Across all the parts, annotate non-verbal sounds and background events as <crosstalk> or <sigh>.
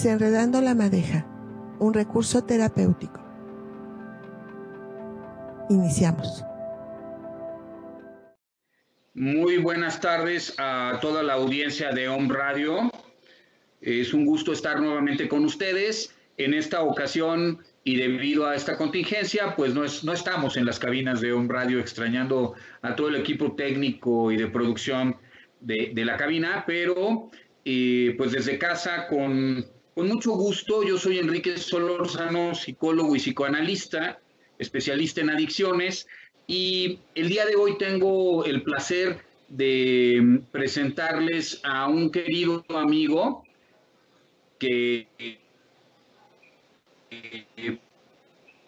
Desenredando la madeja, un recurso terapéutico. Iniciamos. Muy buenas tardes a toda la audiencia de Home Radio. Es un gusto estar nuevamente con ustedes. En esta ocasión y debido a esta contingencia, pues no, no estamos en las cabinas de Home Radio extrañando a todo el equipo técnico y de producción de, la cabina, pero eh, pues desde casa con, con mucho gusto. Yo soy Enrique Solorzano, psicólogo y psicoanalista, especialista en adicciones, y el día de hoy tengo el placer de presentarles a un querido amigo que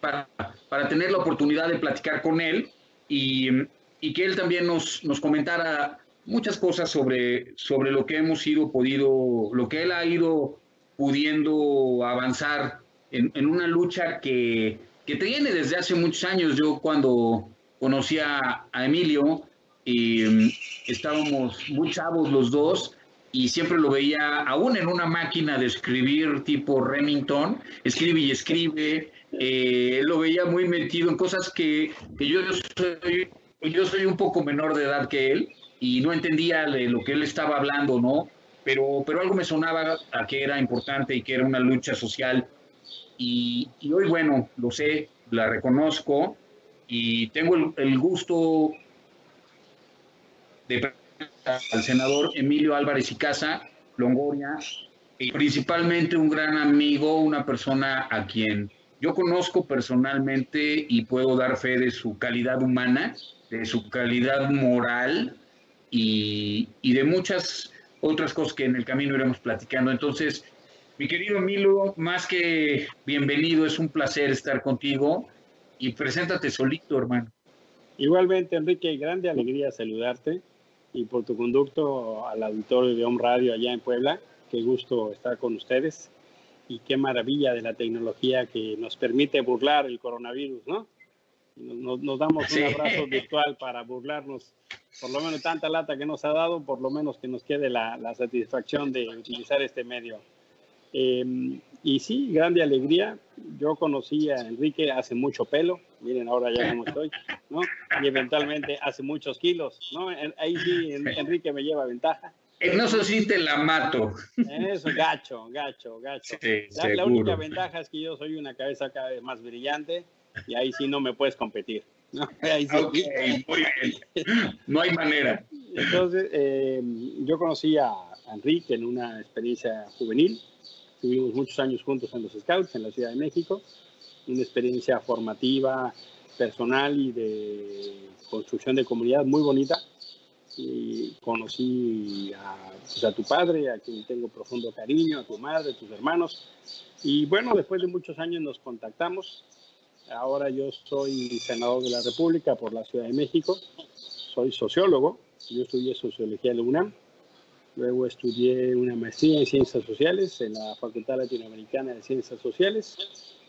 para, para, tener la oportunidad de platicar con él y, y que él también nos, nos, comentara muchas cosas sobre, sobre lo que hemos ido podido, lo que él ha ido pudiendo avanzar en, en una lucha que, que tiene desde hace muchos años. Yo cuando conocí a, Emilio mm, estábamos muy chavos los dos y siempre lo veía aún en una máquina de escribir tipo Remington, escribe y escribe, eh, lo veía muy metido en cosas que, que yo, soy, yo soy un poco menor de edad que él y no entendía lo que él estaba hablando, ¿no? Pero, pero algo me sonaba a que era importante y que era una lucha social. Y, hoy, bueno, lo sé, la reconozco y tengo el, gusto de al senador Emilio Álvarez y Casa, Longoria, y principalmente un gran amigo, una persona a quien yo conozco personalmente y puedo dar fe de su calidad humana, de su calidad moral y, y de muchas otras cosas que en el camino iremos platicando. Entonces, mi querido Emilio, más que bienvenido, es un placer estar contigo y preséntate solito, hermano. Igualmente, Enrique, grande alegría saludarte y por tu conducto al auditorio de Home Radio allá en Puebla. Qué gusto estar con ustedes y qué maravilla de la tecnología que nos permite burlar el coronavirus, ¿no? Nos, nos damos un abrazo virtual para burlarnos, por lo menos tanta lata que nos ha dado, por lo menos que nos quede la, la satisfacción de utilizar este medio. Eh, y sí, grande alegría. Yo conocí a Enrique hace mucho pelo, miren ahora ya como estoy, ¿no? Y eventualmente hace muchos kilos, ¿no? Ahí sí, Enrique me lleva ventaja. En eso sí te la mato. Eso, gacho, gacho, gacho. Sí, la, la, única ventaja es que yo soy una cabeza cada vez más brillante y ahí sí no me puedes competir. ¿No? <laughs> Ahí sí. Okay, muy bien. No hay manera. Entonces, eh, yo conocí a Enrique en una experiencia juvenil Tuvimos muchos años juntos en los Scouts en la Ciudad de México, una experiencia formativa, personal y de construcción de comunidad muy bonita. Y conocí a, pues a, tu padre, a quien tengo profundo cariño, a tu madre, a tus hermanos. Y bueno, después de muchos años nos contactamos. Ahora yo soy senador de la República por la Ciudad de México. Soy sociólogo. Yo estudié sociología en la UNAM Luego estudié una maestría en Ciencias Sociales en la Facultad Latinoamericana de Ciencias Sociales.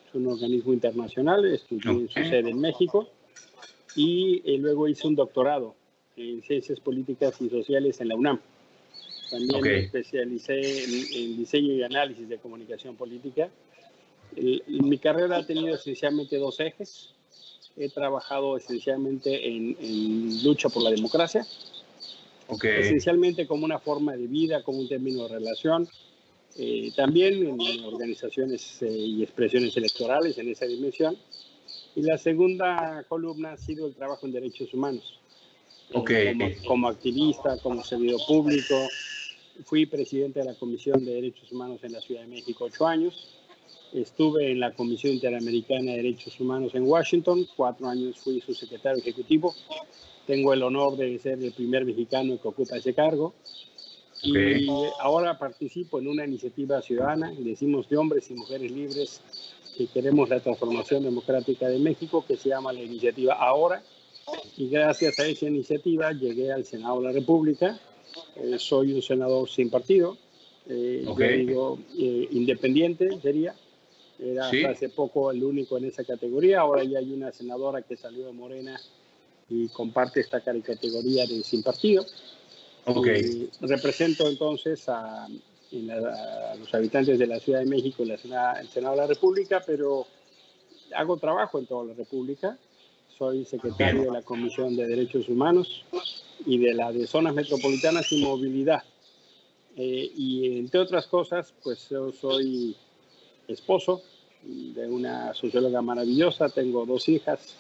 Es un organismo internacional, estudié en su sede en México. Y, eh, luego hice un doctorado en Ciencias Políticas y Sociales en la UNAM. También okay. me especialicé en, en, diseño y análisis de comunicación política. Mi carrera ha tenido esencialmente dos ejes. He trabajado esencialmente en, en lucha por la democracia, Okay. Esencialmente como una forma de vida, como un término de relación. Eh, también en organizaciones eh, y expresiones electorales en esa dimensión. Y la segunda columna ha sido el trabajo en derechos humanos. Okay. Eh, como, como, activista, como servidor público. Fui presidente de la Comisión de Derechos Humanos en la Ciudad de México ocho años. Estuve en la Comisión Interamericana de Derechos Humanos en Washington. Cuatro años fui su secretario ejecutivo tengo el honor de ser el primer mexicano que ocupa ese cargo. Okay. Y ahora participo en una iniciativa ciudadana, decimos de hombres y mujeres libres, que queremos la transformación democrática de México, que se llama la iniciativa Ahora. Y gracias a esa iniciativa llegué al Senado de la República. Eh, soy un senador sin partido, eh, okay. digo, eh, independiente sería. Era ¿Sí? hace poco el único en esa categoría. Ahora ya hay una senadora que salió de Morena y comparte esta categoría de sin partido. Okay. Y represento entonces a en a los habitantes de la Ciudad de México en el Senado de la República, pero hago trabajo en toda la República. Soy secretario de la Comisión de Derechos Humanos y de la de Zonas Metropolitanas y Movilidad. Eh, y entre otras cosas, pues yo soy esposo de una socióloga maravillosa, tengo dos hijas,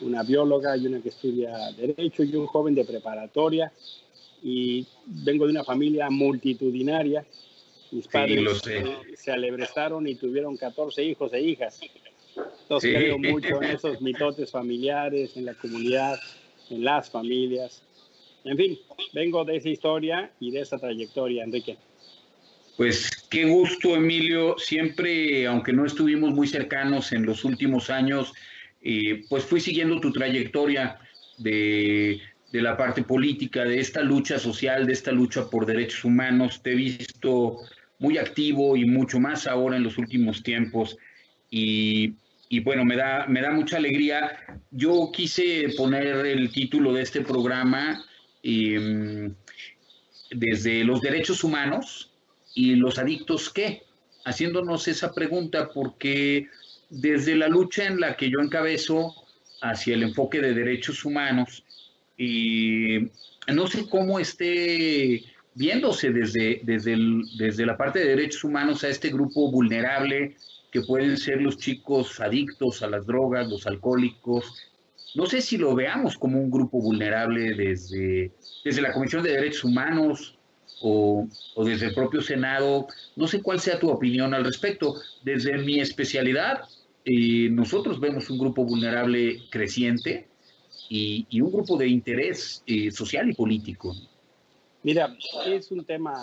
una bióloga y una que estudia Derecho y un joven de preparatoria. Y vengo de una familia multitudinaria. Mis padres se alebrestaron y tuvieron 14 hijos e hijas. Entonces creo mucho en esos mitotes familiares, en la comunidad, en las familias. En fin, vengo de esa historia y de esa trayectoria, Enrique. Pues qué gusto, Emilio. Siempre, aunque no estuvimos muy cercanos en los últimos años, eh, pues fui siguiendo tu trayectoria de, la parte política, de esta lucha social, de esta lucha por derechos humanos. Te he visto muy activo y mucho más ahora en los últimos tiempos. Y, y bueno, me da, me da mucha alegría. Yo quise poner el título de este programa Em, desde los derechos humanos y los adictos qué, haciéndonos esa pregunta porque desde la lucha en la que yo encabezo hacia el enfoque de derechos humanos y no sé cómo esté viéndose desde, desde, desde la parte de derechos humanos a este grupo vulnerable que pueden ser los chicos adictos a las drogas, los alcohólicos, no sé si lo veamos como un grupo vulnerable desde, desde la Comisión de Derechos Humanos o, desde el propio Senado. No sé cuál sea tu opinión al respecto. Desde mi especialidad, eh, nosotros vemos un grupo vulnerable creciente y, un grupo de interés eh, social y político. Mira, es un tema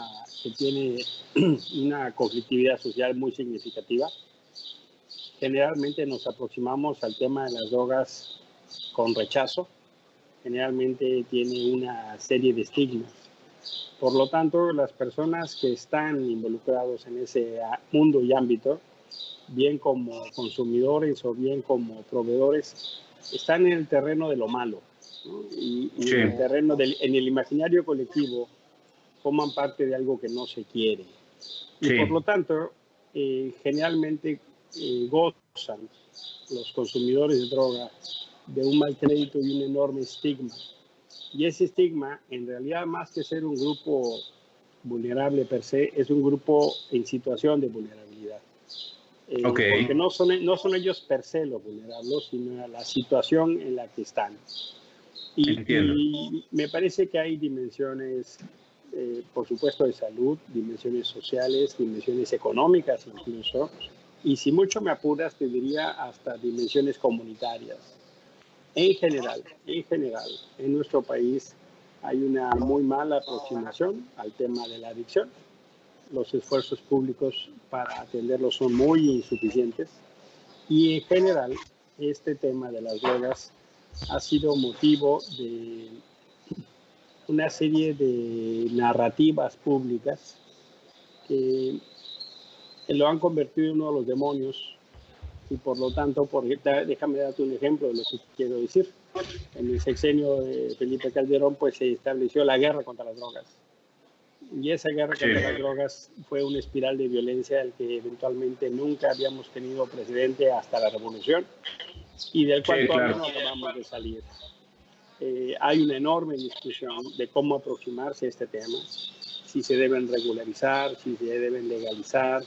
que tiene <clears throat> una conflictividad social muy significativa. Generalmente nos aproximamos al tema de las drogas con rechazo, generalmente tiene una serie de estigmas. Por lo tanto, las personas que están involucrados en ese mundo y ámbito, bien como consumidores o bien como proveedores, están en el terreno de lo malo. Y, en el terreno del, en el imaginario colectivo forman parte de algo que no se quiere. Y por lo tanto, eh, generalmente eh, gozan los consumidores de droga de un mal crédito y un enorme estigma. Y ese estigma, en realidad, más que ser un grupo vulnerable per se, es un grupo en situación de vulnerabilidad. Eh, porque no son, no son ellos per se los vulnerables, sino la situación en la que están. Y, me parece que hay dimensiones, eh, por supuesto, de salud, dimensiones sociales, dimensiones económicas incluso, y si mucho me apuras, te diría hasta dimensiones comunitarias. En general, en general, en nuestro país hay una muy mala aproximación al tema de la adicción. Los esfuerzos públicos para atenderlo son muy insuficientes y en general este tema de las drogas ha sido motivo de una serie de narrativas públicas que lo han convertido en uno de los demonios y por lo tanto, por, déjame darte un ejemplo de lo que quiero decir. En el sexenio de Felipe Calderón, pues se estableció la guerra contra las drogas. Y esa guerra contra las drogas fue una espiral de violencia al que eventualmente nunca habíamos tenido precedente hasta la revolución y del cual todavía no acabamos de salir. Eh, hay una enorme discusión de cómo aproximarse a este tema, si se deben regularizar, si se deben legalizar,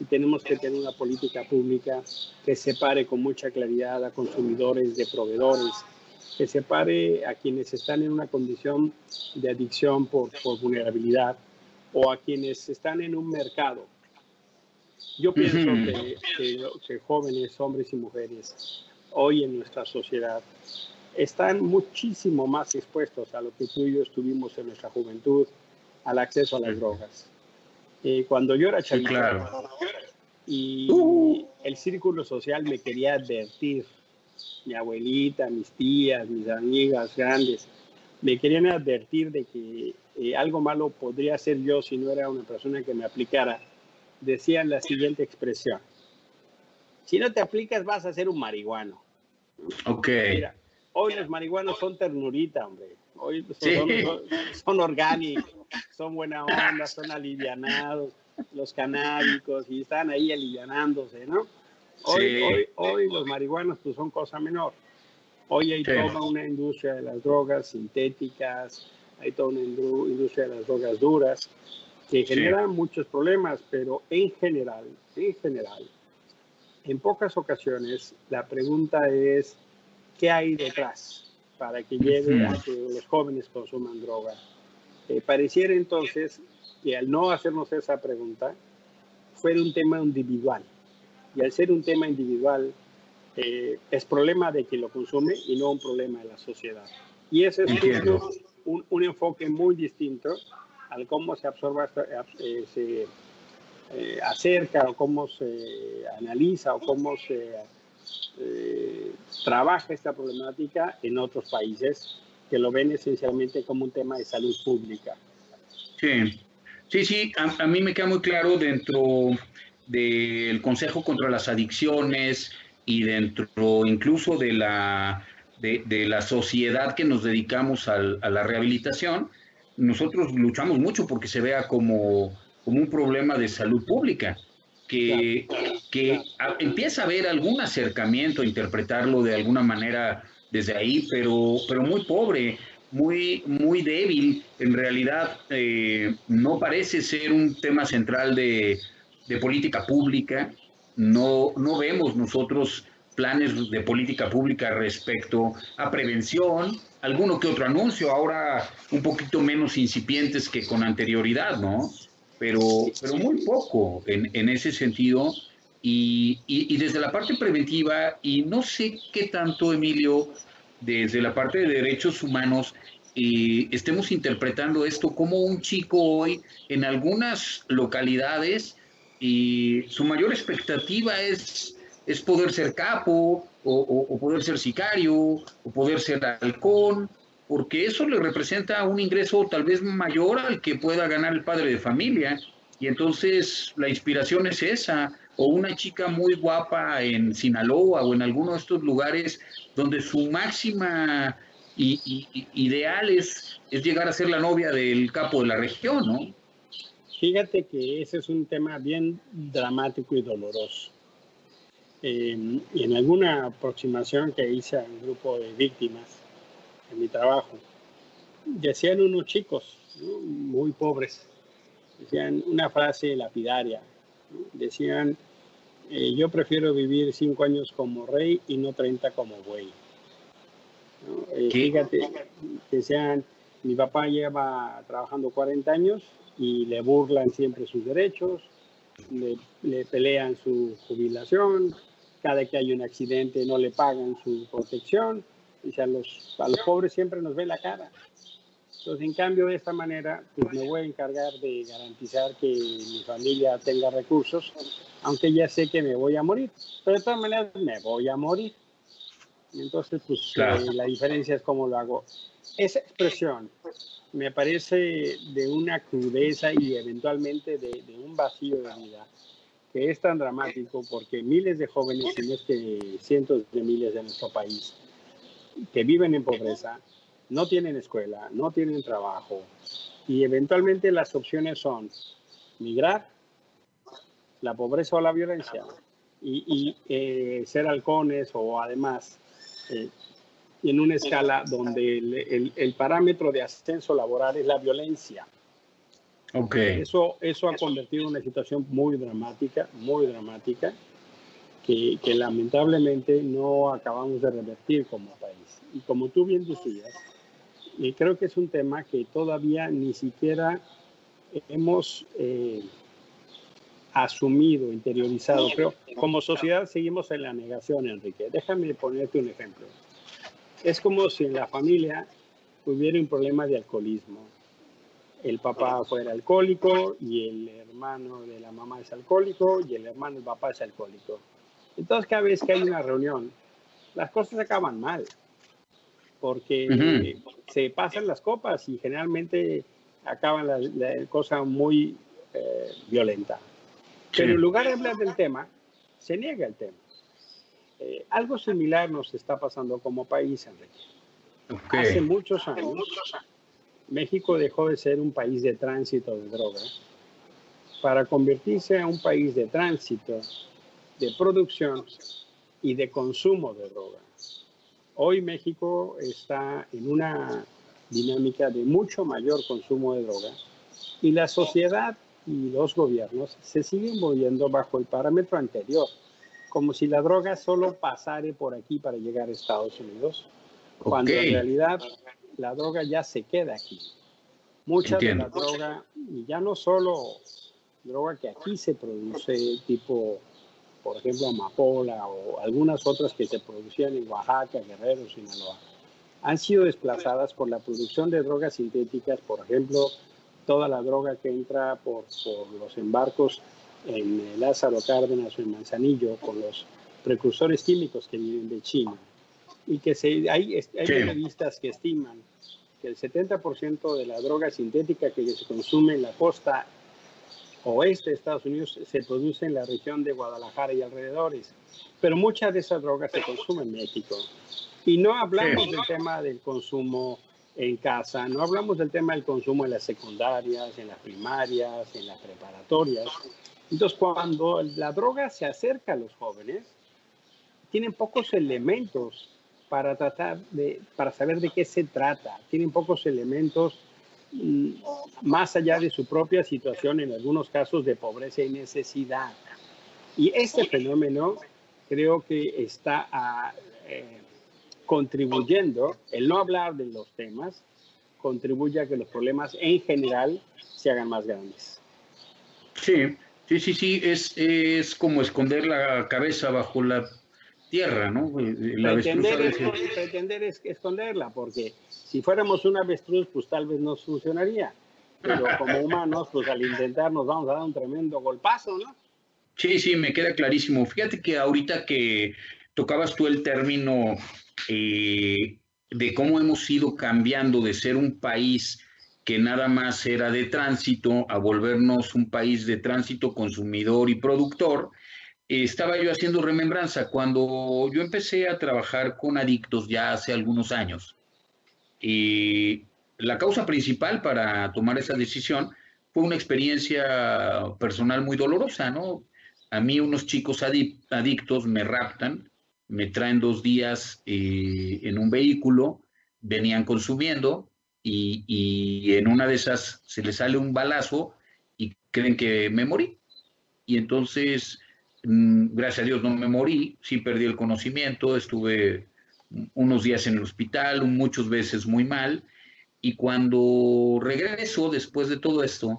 si tenemos que tener una política pública que separe con mucha claridad a consumidores de proveedores, que separe a quienes están en una condición de adicción por, por vulnerabilidad o a quienes están en un mercado. Yo pienso que, que, jóvenes, hombres y mujeres, hoy en nuestra sociedad, están muchísimo más expuestos a lo que tú y yo estuvimos en nuestra juventud, al acceso a las drogas. Eh, cuando yo era chavito y uh. el círculo social me quería advertir, mi abuelita, mis tías, mis amigas grandes, me querían advertir de que eh, algo malo podría ser yo si no era una persona que me aplicara. Decían la siguiente expresión. Si no te aplicas vas a ser un marihuano. Ok. hoy los marihuanos son ternurita, hombre. Hoy son, orgánicos, son buena onda, son alivianados, los canábicos y están ahí alivianándose, ¿no? Hoy, hoy, hoy los marihuanos pues son cosa menor. Hoy hay toda una industria de las drogas sintéticas, hay toda una industria de las drogas duras que generan muchos problemas, pero en general, en general, en pocas ocasiones la pregunta es, ¿qué hay detrás para que llegue a que los jóvenes consuman droga? Eh, pareciera entonces que al no hacernos esa pregunta, fuera un tema individual. Y al ser un tema individual, eh, es problema de quien lo consume y no un problema de la sociedad. Y ese es un, un, enfoque muy distinto al cómo se absorba, eh, se eh, acerca o cómo se analiza o cómo se eh, trabaja esta problemática en otros países que lo ven esencialmente como un tema de salud pública. Sí, sí, sí, a, a mí me queda muy claro dentro del Consejo contra las Adicciones y dentro incluso de la, de, de la sociedad que nos dedicamos al, a la rehabilitación, nosotros luchamos mucho porque se vea como, como un problema de salud pública, que, que empieza a haber algún acercamiento, a interpretarlo de alguna manera desde ahí, pero, pero muy pobre, muy, muy débil. En realidad eh, no parece ser un tema central de, de política pública. No, no vemos nosotros planes de política pública respecto a prevención, alguno que otro anuncio, ahora un poquito menos incipientes que con anterioridad, ¿no? Pero, pero muy poco en, en ese sentido. Y, y, desde la parte preventiva, y no sé qué tanto, Emilio, desde la parte de derechos humanos, eh, estemos interpretando esto como un chico hoy en algunas localidades y su mayor expectativa es, es poder ser capo, o, poder ser sicario, o poder ser halcón, porque eso le representa un ingreso tal vez mayor al que pueda ganar el padre de familia. Y entonces la inspiración es esa, o una chica muy guapa en Sinaloa o en alguno de estos lugares donde su máxima ideal es, es llegar a ser la novia del capo de la región, ¿no? Fíjate que ese es un tema bien dramático y doloroso. Y en alguna aproximación que hice a un grupo de víctimas en mi trabajo, decían unos chicos muy pobres, decían una frase lapidaria, decían, eh, yo prefiero vivir cinco años como rey y no 30 como güey. Eh, fíjate, decían, mi papá lleva trabajando 40 años y le burlan siempre sus derechos, le, le pelean su jubilación, cada que hay un accidente no le pagan su protección, y a los, a los pobres siempre nos ve la cara. Entonces, en cambio, de esta manera, pues me voy a encargar de garantizar que mi familia tenga recursos, aunque ya sé que me voy a morir. Pero de todas maneras, me voy a morir. Entonces, pues eh, la diferencia es cómo lo hago. Esa expresión me parece de una crudeza y eventualmente de, de un vacío de vida que es tan dramático porque miles de jóvenes, en este cientos de miles de nuestro país, que viven en pobreza, no tienen escuela, no tienen trabajo y eventualmente las opciones son migrar, la pobreza o la violencia y, eh, ser halcones o además eh, en una escala donde el parámetro de ascenso laboral es la violencia Okay. Eso, eso ha convertido en una situación muy dramática, muy dramática, que, que, lamentablemente no acabamos de revertir como país. Y como tú bien decías, y creo que es un tema que todavía ni siquiera hemos eh, asumido, interiorizado. Pero como sociedad seguimos en la negación, Enrique. Déjame ponerte un ejemplo. Es como si en la familia hubiera un problema de alcoholismo el papá fuera alcohólico y el hermano de la mamá es alcohólico y el hermano del papá es alcohólico. Entonces cada vez que hay una reunión, las cosas acaban mal, porque se pasan las copas y generalmente acaban la, la cosa muy eh, violenta. Pero en lugar de hablar del tema, se niega el tema. Eh, algo similar nos está pasando como país, Enrique. Hace muchos años, México dejó de ser un país de tránsito de drogas para convertirse en un país de tránsito, de producción y de consumo de drogas. Hoy México está en una dinámica de mucho mayor consumo de drogas y la sociedad y los gobiernos se siguen moviendo bajo el parámetro anterior, como si la droga solo pasare por aquí para llegar a Estados Unidos, cuando en realidad la droga ya se queda aquí. Mucha de la droga, y ya no solo droga que aquí se produce, tipo, por ejemplo, amapola o algunas otras que se producían en Oaxaca, Guerrero, Sinaloa, han sido desplazadas por la producción de drogas sintéticas, por ejemplo, toda la droga que entra por, por los embarcos en Lázaro Cárdenas o en Manzanillo con los precursores químicos que vienen de China. Y que se, hay, hay periodistas que estiman que el 70% de la droga sintética que se consume en la costa oeste de Estados Unidos se produce en la región de Guadalajara y alrededores, pero mucha de esa droga se consume en México. Y no hablamos del tema del consumo en casa, no hablamos del tema del consumo en las secundarias, en las primarias, en las preparatorias. Entonces, cuando la droga se acerca a los jóvenes, tienen pocos elementos para tratar de, para saber de qué se trata, tienen pocos elementos más allá de su propia situación, en algunos casos de pobreza y necesidad. Y este fenómeno creo que está a, eh, contribuyendo, el no hablar de los temas, contribuye a que los problemas en general se hagan más grandes. Sí, sí, sí, sí, es, es como esconder la cabeza bajo la tierra, ¿no? Eh, eh, la pretender, es, pretender es esconderla, porque si fuéramos una avestruz, pues tal vez nos funcionaría. Pero como <laughs> humanos, pues al intentar nos vamos a dar un tremendo golpazo, ¿no? Sí, sí, me queda clarísimo. Fíjate que ahorita que tocabas tú el término eh, de cómo hemos ido cambiando de ser un país que nada más era de tránsito a volvernos un país de tránsito consumidor y productor, estaba yo haciendo remembranza cuando yo empecé a trabajar con adictos ya hace algunos años. Y la causa principal para tomar esa decisión fue una experiencia personal muy dolorosa, ¿no? A mí unos chicos adictos me raptan me traen dos días eh, en un vehículo, venían consumiendo y, en una de esas se les sale un balazo y creen que me morí. Y entonces, mm, gracias a Dios no me morí, sí perdí el conocimiento, estuve unos días en el hospital, muchas veces muy mal, y cuando regreso después de todo esto,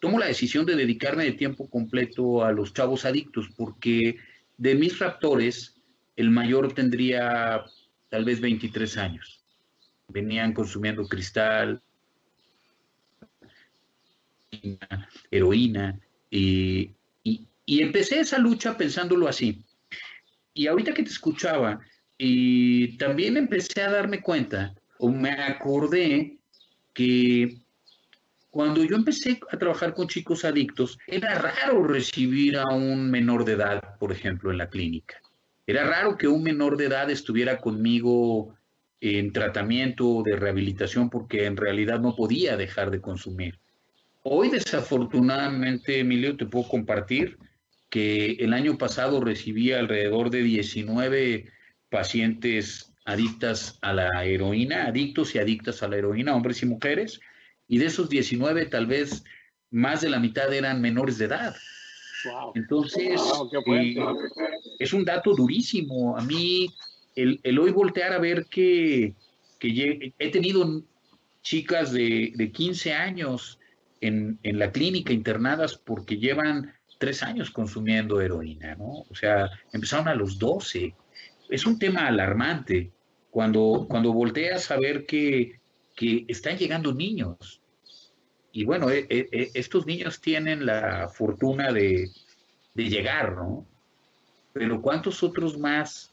tomo la decisión de dedicarme de tiempo completo a los chavos adictos, porque de mis raptores, el mayor tendría tal vez 23 años. Venían consumiendo cristal, heroína, y, empecé esa lucha pensándolo así. Y ahorita que te escuchaba, y también empecé a darme cuenta, o me acordé que cuando yo empecé a trabajar con chicos adictos, era raro recibir a un menor de edad, por ejemplo, en la clínica. Era raro que un menor de edad estuviera conmigo en tratamiento de rehabilitación porque en realidad no podía dejar de consumir. Hoy desafortunadamente, Emilio, te puedo compartir que el año pasado recibí alrededor de 19 pacientes adictas a la heroína, adictos y adictas a la heroína, hombres y mujeres, y de esos 19 tal vez más de la mitad eran menores de edad. Entonces, eh, es un dato durísimo. A mí, el, hoy voltear a ver que, he tenido chicas de, 15 años en, la clínica internadas porque llevan tres años consumiendo heroína, ¿no? O sea, empezaron a los 12. Es un tema alarmante cuando, cuando volteas a ver que, que están llegando niños y bueno, e, e, e, estos niños tienen la fortuna de, llegar, ¿no? Pero ¿cuántos otros más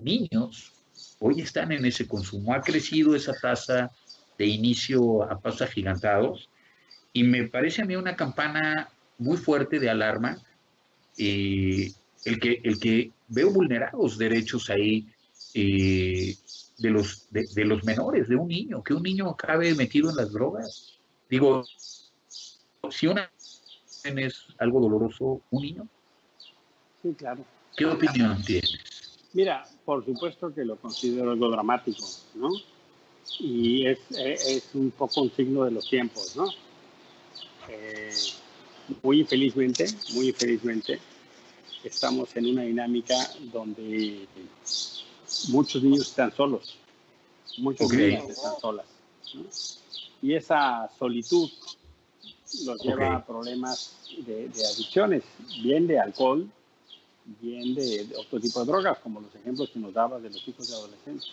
niños hoy están en ese consumo? Ha crecido esa tasa de inicio a pasos agigantados y me parece a mí una campana muy fuerte de alarma eh, el, que, el que veo vulnerados derechos ahí eh, de los, de, los menores, de un niño, que un niño acabe metido en las drogas. Digo, si una es algo doloroso, un niño. Sí, claro. ¿Qué opinión tienes? Mira, por supuesto que lo considero algo dramático, ¿no? Y es, es un poco un signo de los tiempos, ¿no? Eh, muy infelizmente, muy infelizmente, estamos en una dinámica donde muchos niños están solos, muchos niños están solas. Y esa solitud los lleva a problemas de, adicciones, bien de alcohol, bien de, otro tipo de drogas, como los ejemplos que nos dabas de los chicos de adolescentes.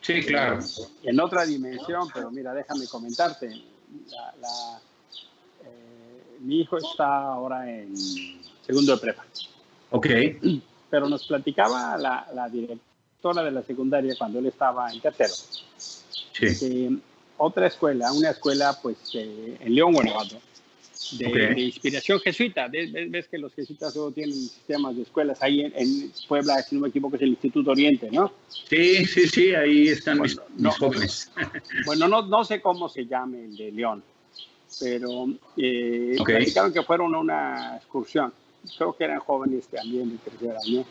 Sí, claro. En otra dimensión, pero mira, déjame comentarte. Eh, mi hijo está ahora en segundo de prepa. Ok. <clears throat> Pero nos platicaba la, la directora de la secundaria cuando él estaba en tercero. Sí. otra escuela, una escuela pues en León, Guanajuato, de, inspiración jesuita. Ves, que los jesuitas luego tienen sistemas de escuelas ahí en, Puebla, si no me equivoco, es el Instituto Oriente, ¿no? Sí, sí, sí, ahí están mis, jóvenes. <laughs> Bueno, no, no sé cómo se llame el de León, pero eh, platicaron que fueron a una excursión creo que eran jóvenes también de tercer año,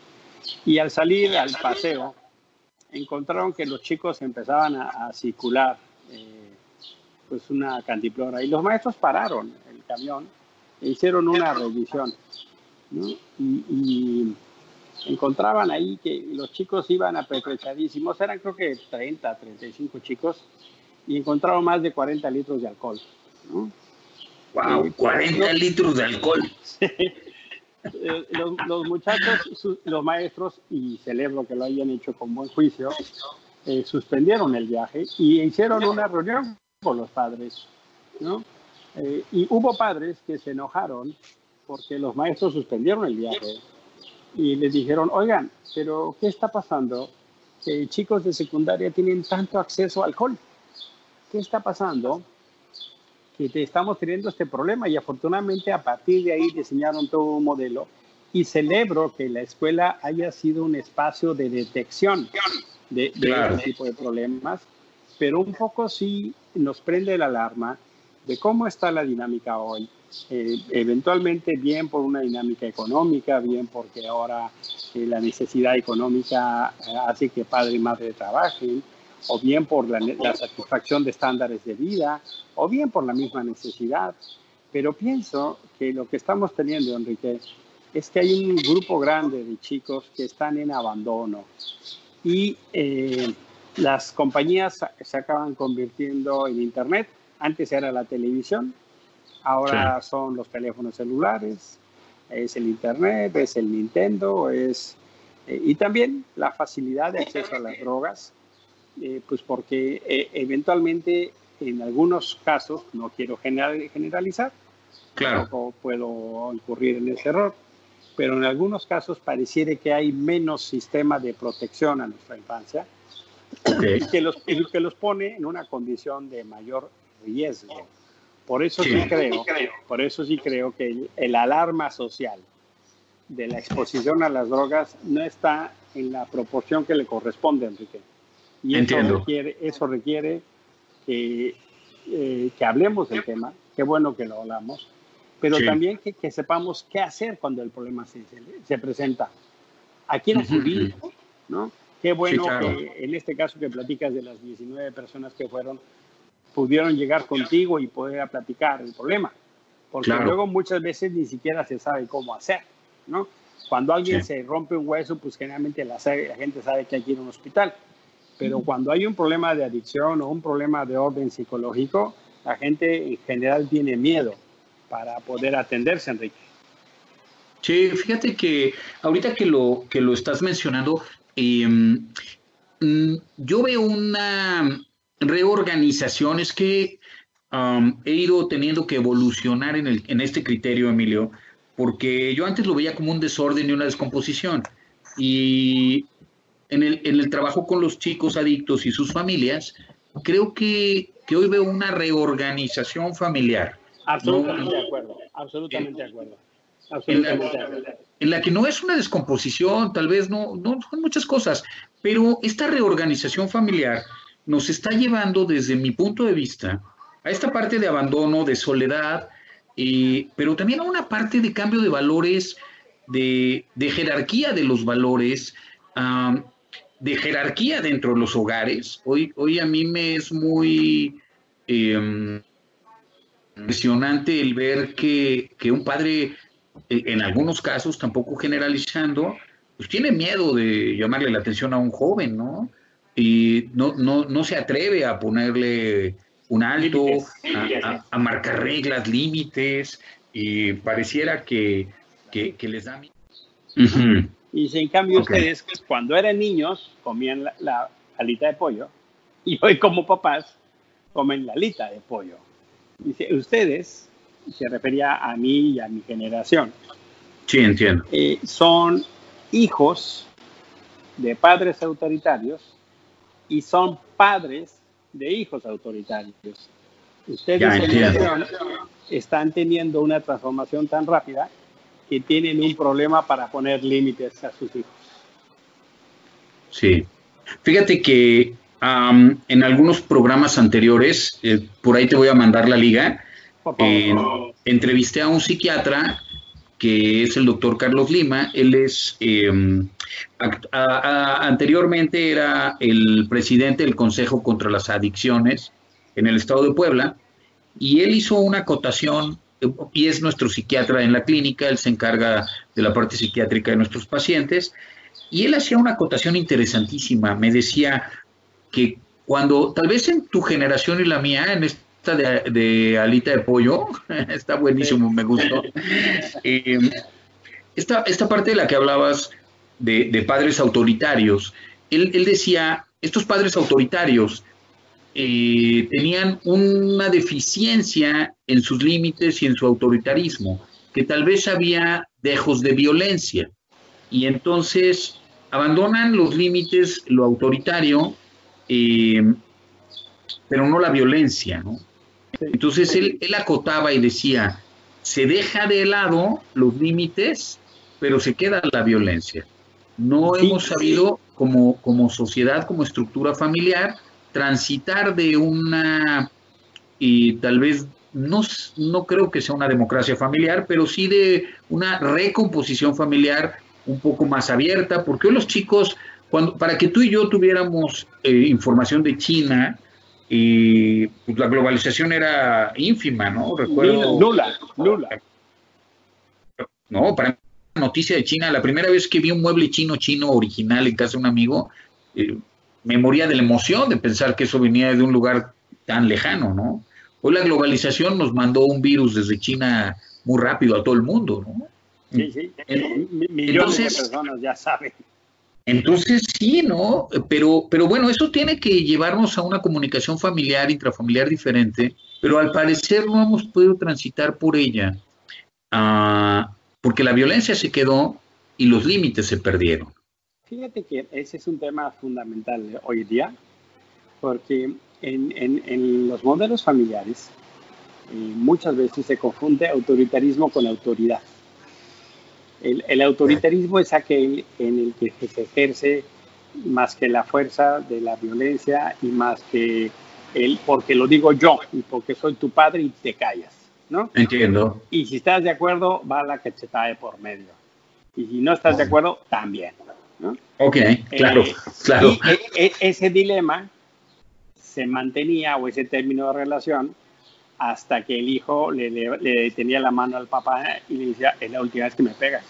y al salir al paseo encontraron que los chicos empezaban a, circular eh, pues una cantiplora y los maestros pararon el camión e hicieron una revisión y, encontraban ahí que los chicos iban apetrechadísimos, eran creo que 30, 35 chicos y encontraron más de 40 litros de alcohol. ¿no? Wow, 40 litros de alcohol. <laughs> Eh, los, muchachos, los maestros, y celebro que lo hayan hecho con buen juicio, eh, suspendieron el viaje y hicieron una reunión con los padres, ¿no? Eh, y hubo padres que se enojaron porque los maestros suspendieron el viaje y les dijeron, oigan, pero ¿qué está pasando? Que chicos de secundaria tienen tanto acceso al alcohol. ¿Qué está pasando? Que estamos teniendo este problema y afortunadamente a partir de ahí diseñaron todo un modelo y celebro que la escuela haya sido un espacio de detección de, este tipo de problemas, pero un poco sí nos prende la alarma de cómo está la dinámica hoy. Eh, eventualmente bien por una dinámica económica, bien porque ahora eh, la necesidad económica hace que padre y madre trabajen, o bien por la, satisfacción de estándares de vida, o bien por la misma necesidad. Pero pienso que lo que estamos teniendo, Enrique, es que hay un grupo grande de chicos que están en abandono y eh, las compañías se acaban convirtiendo en Internet. Antes era la televisión, ahora son los teléfonos celulares, es el Internet, es el Nintendo, es, eh, y también la facilidad de acceso a las drogas eh, pues porque eh, eventualmente en algunos casos, no quiero generalizar, claro. puedo incurrir en ese error, pero en algunos casos pareciera que hay menos sistema de protección a nuestra infancia que, los, que los pone en una condición de mayor riesgo. Por eso sí, creo, por eso sí creo que el, el, alarma social de la exposición a las drogas no está en la proporción que le corresponde, Enrique. Y Entiendo. Eso requiere, eso requiere que, eh, que hablemos del tema, qué bueno que lo hablamos, pero también que, que, sepamos qué hacer cuando el problema se, se, presenta. ¿A quién acudir? ¿no? Qué bueno que en este caso que platicas de las 19 personas que fueron, pudieron llegar contigo y poder platicar el problema. Porque luego muchas veces ni siquiera se sabe cómo hacer, ¿no? Cuando alguien se rompe un hueso, pues generalmente la, la gente sabe que hay que ir a un hospital pero cuando hay un problema de adicción o un problema de orden psicológico, la gente en general tiene miedo para poder atenderse, Enrique. Sí, fíjate que ahorita que lo, que lo estás mencionando, mm, yo veo una reorganización, es que he ido teniendo que evolucionar en, el, en este criterio, Emilio, porque yo antes lo veía como un desorden y una descomposición. Y en el, en el trabajo con los chicos adictos y sus familias, creo que, que hoy veo una reorganización familiar. Absolutamente de acuerdo, absolutamente de acuerdo. en la que no es una descomposición, tal vez no, no son muchas cosas, pero esta reorganización familiar nos está llevando desde mi punto de vista a esta parte de abandono, de soledad, eh, pero también a una parte de cambio de valores, de, jerarquía de los valores, de jerarquía dentro de los hogares. Hoy, hoy a mí me es muy em, impresionante el ver que, que un padre eh, en algunos casos, tampoco generalizando, pues tiene miedo de llamarle la atención a un joven, ¿no? Y no, no, no se atreve a ponerle un alto, a, marcar reglas, límites, y pareciera que, que, les da miedo. Y si en cambio ustedes, cuando eran niños, comían la, la, alita de pollo, y hoy como papás, comen la alita de pollo. Dice, ustedes se refería a mí y a mi generación. Sí, entiendo. Eh, son hijos de padres autoritarios y son padres de hijos autoritarios. Ustedes están teniendo una transformación tan rápida que tienen un problema para poner límites a sus hijos. Sí. Fíjate que en algunos programas anteriores, eh, por ahí te voy a mandar la liga, eh, entrevisté a un psiquiatra que es el doctor Carlos Lima. Él es, em, anteriormente era el presidente del Consejo contra las Adicciones en el estado de Puebla, y él hizo una acotación, y es nuestro psiquiatra en la clínica, él se encarga de la parte psiquiátrica de nuestros pacientes, y él hacía una acotación interesantísima, me decía que cuando, tal vez en tu generación y la mía, en este de, alita de pollo, <laughs> está buenísimo, me gustó. Eh, esta, esta, parte de la que hablabas de, padres autoritarios, él, decía, estos padres autoritarios eh, tenían una deficiencia en sus límites y en su autoritarismo, que tal vez había dejos de violencia. Y entonces abandonan los límites, lo autoritario, eh, pero no la violencia, ¿no? Entonces él, acotaba y decía, se deja de lado los límites, pero se queda la violencia. No hemos sabido como, como sociedad, como estructura familiar, transitar de una, y tal vez no, no creo que sea una democracia familiar, pero sí de una recomposición familiar un poco más abierta, porque los chicos, cuando, para que tú y yo tuviéramos eh, información de China, y pues, la globalización era ínfima, ¿no? Recuerdo. Nula, nula. No, para noticia de China, la primera vez que vi un mueble chino, chino original en casa de un amigo, eh, me moría de la emoción de pensar que eso venía de un lugar tan lejano, ¿no? Hoy la globalización nos mandó un virus desde China muy rápido a todo el mundo, ¿no? Sí, sí. Millones de personas ya saben. Entonces sí, ¿no? Pero, pero bueno, eso tiene que llevarnos a una comunicación familiar, intrafamiliar diferente, pero al parecer no hemos podido transitar por ella, ah, porque la violencia se quedó y los límites se perdieron. Fíjate que ese es un tema fundamental hoy día, porque en, los modelos familiares eh, muchas veces se confunde autoritarismo con autoridad. El, autoritarismo es aquel en el que se ejerce más que la fuerza de la violencia y más que el porque lo digo yo y porque soy tu padre y te callas, ¿no? Entiendo. Y si estás de acuerdo, va la se cae por medio. Y si no estás de acuerdo, también, ¿no? Ok, claro, eh, claro. Y e, e, ese dilema se mantenía, o ese término de relación, hasta que el hijo le, le, tenía la mano al papá y le decía, es la última vez que me pegas.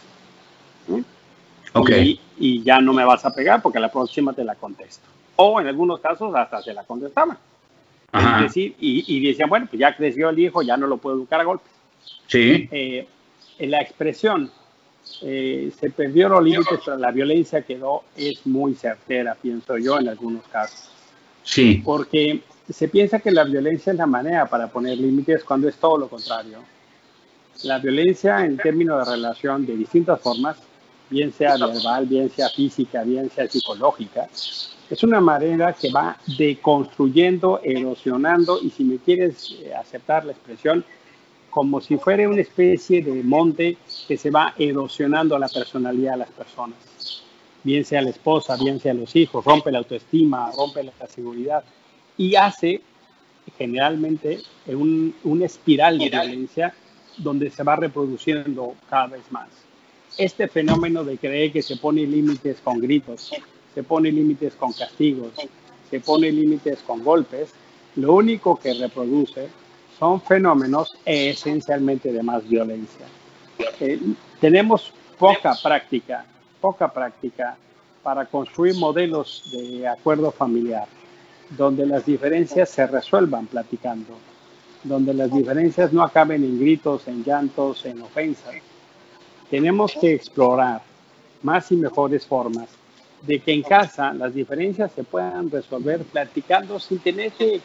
Okay. Y, ya no me vas a pegar porque la próxima te la contesto. O en algunos casos hasta se la contestaba. Es decir, y, y decían, bueno, pues ya creció el hijo, ya no lo puedo educar a golpes. Sí. Eh, en la expresión eh, se perdió los límites, pero la violencia quedó, es muy certera, pienso yo, en algunos casos. Sí. Porque se piensa que la violencia es la manera para poner límites cuando es todo lo contrario. La violencia en términos de relación de distintas formas, bien sea verbal, bien sea física, bien sea psicológica, es una manera que va deconstruyendo, erosionando y si me quieres eh, aceptar la expresión, como si fuera una especie de monte que se va erosionando la personalidad de las personas. Bien sea la esposa, bien sea los hijos, rompe la autoestima, rompe la seguridad y hace generalmente un, una espiral de violencia donde se va reproduciendo cada vez más. Este fenómeno de creer que se pone límites con gritos, se pone límites con castigos, se pone límites con golpes, lo único que reproduce son fenómenos esencialmente de más violencia. Eh, tenemos poca práctica, poca práctica para construir modelos de acuerdo familiar, donde las diferencias se resuelvan platicando, donde las diferencias no acaben en gritos, en llantos, en ofensas. Tenemos que explorar más y mejores formas de que en casa las diferencias se puedan resolver platicando sin tener que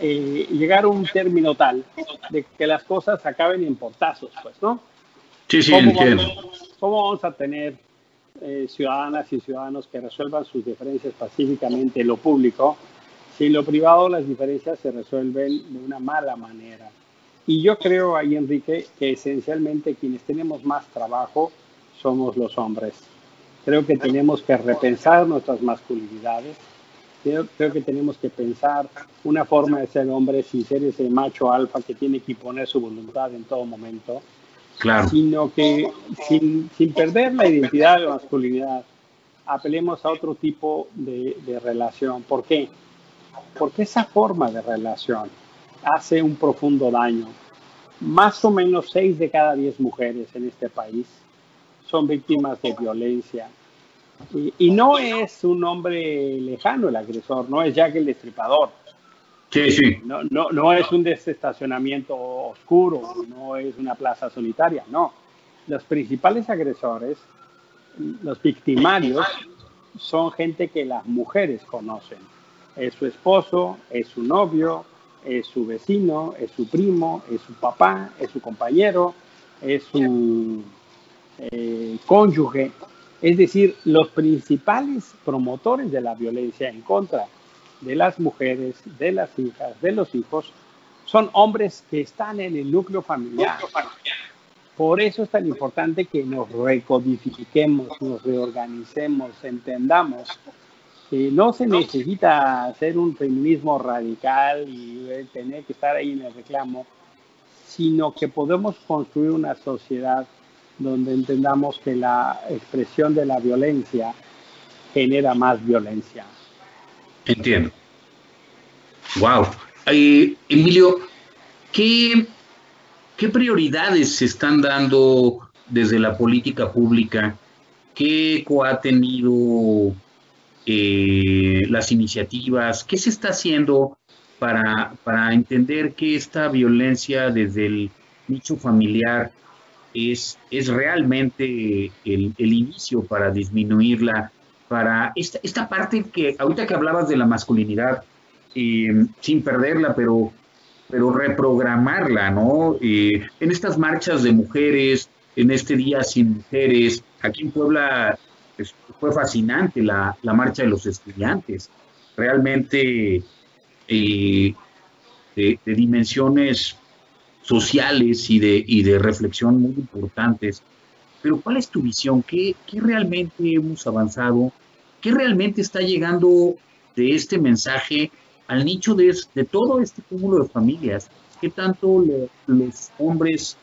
eh, llegar a un término tal de que las cosas acaben en portazos, pues, ¿no? Sí, sí, ¿Cómo entiendo. Vamos, ¿Cómo vamos a tener eh, ciudadanas y ciudadanos que resuelvan sus diferencias pacíficamente en lo público si en lo privado las diferencias se resuelven de una mala manera? Y yo creo ahí, Enrique, que esencialmente quienes tenemos más trabajo somos los hombres. Creo que tenemos que repensar nuestras masculinidades, Creo, creo, que tenemos que pensar una forma de ser hombre sin ser ese macho alfa que tiene que imponer su voluntad en todo momento, claro. sino que sin, sin, perder la identidad de la masculinidad, apelemos a otro tipo de, de relación. ¿Por qué? Porque esa forma de relación hace un profundo daño. Más o menos 6 de cada 10 mujeres en este país son víctimas de violencia y, y, no es un hombre lejano el agresor, no es Jack el destripador. Sí, sí. No, no, no es un desestacionamiento oscuro, no es una plaza solitaria, no. Los principales agresores, los victimarios, son gente que las mujeres conocen. Es su esposo, es su novio, es su vecino, es su primo, es su papá, es su compañero, es su eh, cónyuge. Es decir, los principales promotores de la violencia en contra de las mujeres, de las hijas, de los hijos, son hombres que están en el núcleo familiar. Por eso es tan importante que nos recodifiquemos, nos reorganicemos, entendamos que no se necesita hacer un feminismo radical y tener que estar ahí en el reclamo, sino que podemos construir una sociedad donde entendamos que la expresión de la violencia genera más violencia. Entiendo. Wow. Eh, Emilio, ¿qué, ¿qué prioridades se están dando desde la política pública? ¿Qué eco ha tenido eh, las iniciativas? ¿Qué se está haciendo para, para entender que esta violencia desde el nicho familiar es, es realmente el, el inicio para disminuirla, para esta, esta parte que ahorita que hablabas de la masculinidad, eh, sin perderla, pero, pero reprogramarla, ¿no? Eh, en estas marchas de mujeres, en este Día Sin Mujeres, aquí en Puebla pues, fue fascinante la, la, marcha de los estudiantes, realmente eh, de, de, dimensiones sociales y de, y de reflexión muy importantes. Pero ¿cuál es tu visión? ¿Qué, ¿Qué, realmente hemos avanzado? ¿Qué realmente está llegando de este mensaje al nicho de, de todo este cúmulo de familias? ¿Qué tanto los hombres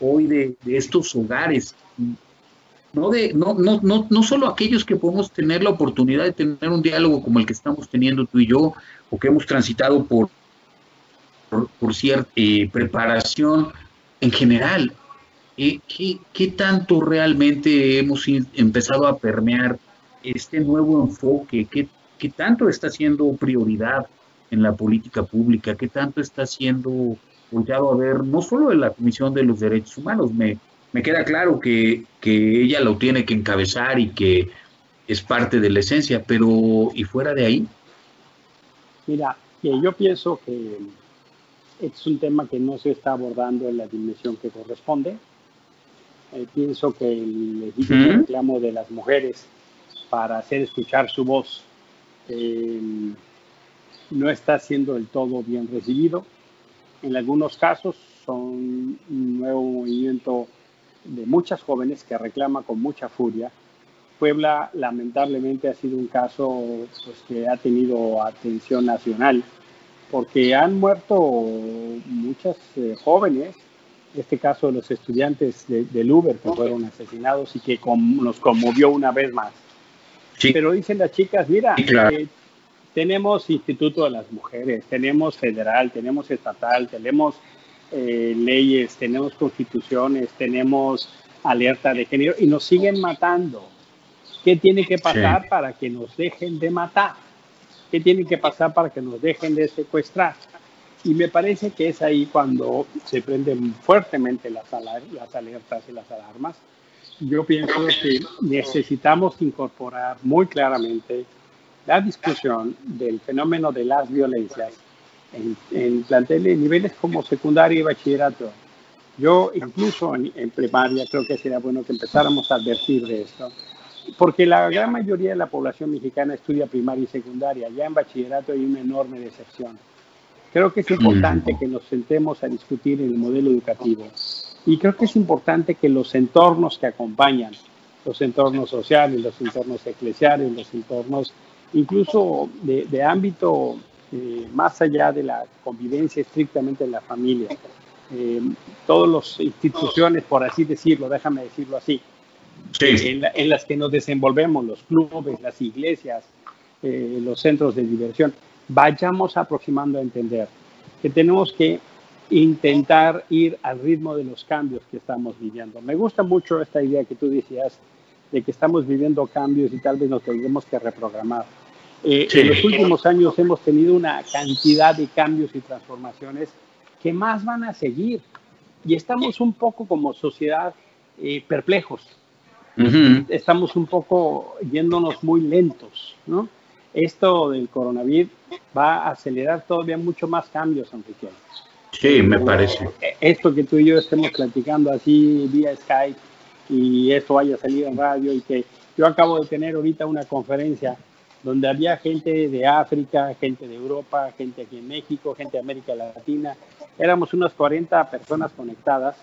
hoy de, de, estos hogares, no, de, no, no, no, no solo aquellos que podemos tener la oportunidad de tener un diálogo como el que estamos teniendo tú y yo, o que hemos transitado por, por, por cierta eh, preparación en general, eh, ¿qué, ¿qué, tanto realmente hemos empezado a permear este nuevo enfoque? ¿Qué, ¿Qué tanto está siendo prioridad en la política pública? ¿Qué tanto está siendo volteado a ver no solo de la Comisión de los Derechos Humanos? Me, me queda claro que, que ella lo tiene que encabezar y que es parte de la esencia, pero ¿y fuera de ahí? Mira, yo pienso que es un tema que no se está abordando en la dimensión que corresponde. Eh, pienso que el legítimo reclamo de las mujeres para hacer escuchar su voz eh, no está siendo del todo bien recibido. En algunos casos son un nuevo movimiento de muchas jóvenes que reclama con mucha furia. Puebla lamentablemente ha sido un caso pues, que ha tenido atención nacional porque han muerto muchas eh, jóvenes, en este caso los estudiantes del Uber que fueron asesinados y que nos conmovió una vez más. Pero dicen las chicas, mira, eh, tenemos Instituto de las Mujeres, tenemos federal, tenemos estatal, tenemos eh, leyes, tenemos constituciones, tenemos alerta de género y nos siguen matando. ¿Qué tiene que pasar para que nos dejen de matar? ¿Qué tiene que pasar para que nos dejen de secuestrar? Y me parece que es ahí cuando se prenden fuertemente las, las alertas y las alarmas. Yo pienso que necesitamos incorporar muy claramente la discusión del fenómeno de las violencias en, en planteles, niveles como secundaria y bachillerato. Yo incluso en, en, primaria creo que sería bueno que empezáramos a advertir de esto, porque la gran mayoría de la población mexicana estudia primaria y secundaria, ya en bachillerato hay una enorme decepción. Creo que es importante que nos sentemos a discutir en el modelo educativo y creo que es importante que los entornos que acompañan, los entornos sociales, los entornos eclesiales, los entornos incluso de, de ámbito eh, más allá de la convivencia estrictamente en la familia. Eh, todas las instituciones, por así decirlo, déjame decirlo así, en, las que nos desenvolvemos, los clubes, las iglesias, eh, los centros de diversión, vayamos aproximando a entender que tenemos que intentar ir al ritmo de los cambios que estamos viviendo. Me gusta mucho esta idea que tú decías de que estamos viviendo cambios y tal vez nos tendremos que reprogramar. Eh, en los últimos años hemos tenido una cantidad de cambios y transformaciones que más van a seguir. Y estamos un poco como sociedad eh, perplejos. Estamos un poco yéndonos muy lentos, ¿no? Esto del coronavirus va a acelerar todavía mucho más cambios, Enrique. Sí, me parece. Eh, esto que tú y yo estemos platicando así vía Skype y esto vaya a salir en radio y que yo acabo de tener ahorita una conferencia donde había gente de África, gente de Europa, gente aquí en México, gente de América Latina. Éramos unas 40 personas conectadas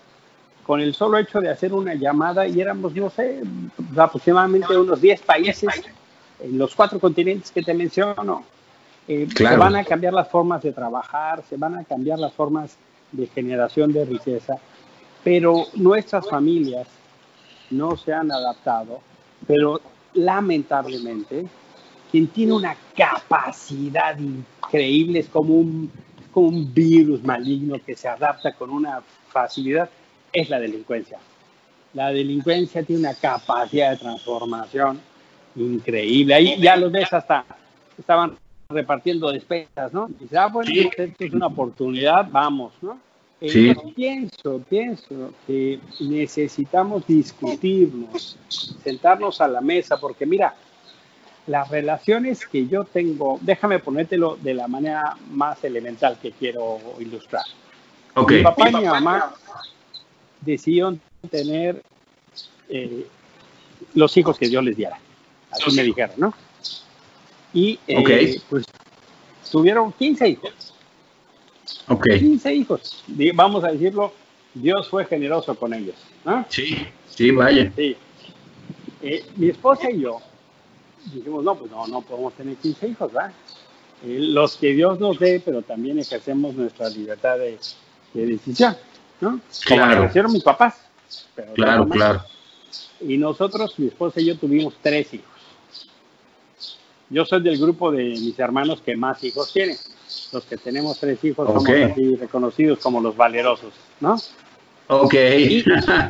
con el solo hecho de hacer una llamada y éramos, no sé, aproximadamente unos 10 países en los cuatro continentes que te menciono. Eh, se van a cambiar las formas de trabajar, se van a cambiar las formas de generación de riqueza, pero nuestras familias no se han adaptado, pero lamentablemente quien tiene una capacidad increíble, es como un, como un virus maligno que se adapta con una facilidad, es la delincuencia. La delincuencia tiene una capacidad de transformación increíble. Ahí ya los ves hasta, estaban repartiendo despensas, ¿no? Dice, ah, bueno, esto es una oportunidad, vamos, ¿no? Eh, pienso, pienso que necesitamos discutirnos, sentarnos a la mesa, porque mira, las relaciones que yo tengo, déjame ponértelo de la manera más elemental que quiero ilustrar. Mi papá y mi mamá decidieron tener eh, los hijos que Dios les diera. Así me dijeron, ¿no? Y eh, pues tuvieron 15 hijos. Ok. 15 hijos. Vamos a decirlo, Dios fue generoso con ellos. ¿no? Sí, sí, vaya. Sí. Eh, mi esposa y yo dijimos, no, pues no, no podemos tener 15 hijos, ¿verdad? Eh, los que Dios nos dé, pero también ejercemos nuestra libertad de, decisión, ¿no? Claro. Hicieron mis papás. claro, claro. Y nosotros, mi esposa y yo, tuvimos tres hijos. Yo soy del grupo de mis hermanos que más hijos tienen. Los que tenemos tres hijos somos así reconocidos como los valerosos, ¿no? Ok.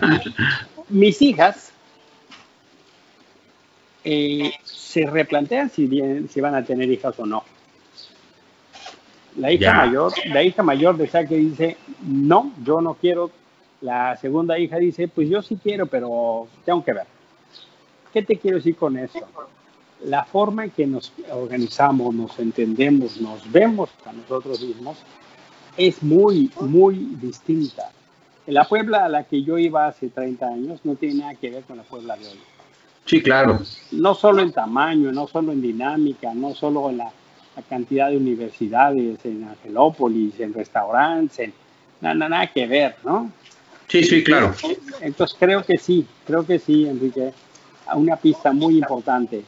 <laughs> mis hijas eh, se replantean si, bien, si van a tener hijas o no. La hija mayor, la hija mayor de que dice, no, yo no quiero. La segunda hija dice, pues yo sí quiero, pero tengo que ver. ¿Qué te quiero decir con eso? La forma en que nos organizamos, nos entendemos, nos vemos a nosotros mismos es muy, muy distinta. La Puebla a la que yo iba hace 30 años no tiene nada que ver con la Puebla de hoy. Sí, claro. No solo en tamaño, no solo en dinámica, no solo en la, cantidad de universidades, en Angelópolis, en restaurantes, nada, nada que ver, ¿no? Sí, sí, claro. Entonces creo que sí, creo que sí, Enrique, una pista muy importante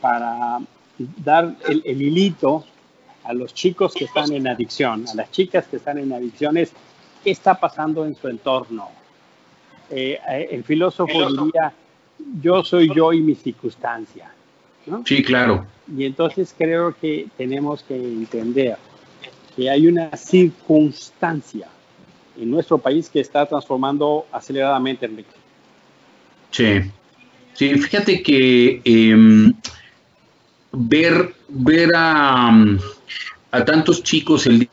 para dar el, el hilito a los chicos que están en adicción, a las chicas que están en adicciones, qué está pasando en su entorno. Eh, eh, el filósofo diría, yo soy yo y mi circunstancia. ¿No? Sí, claro. Y entonces creo que tenemos que entender que hay una circunstancia en nuestro país que está transformando aceleradamente, Enrique. Sí, sí, fíjate que em, ver, ver a, a tantos chicos el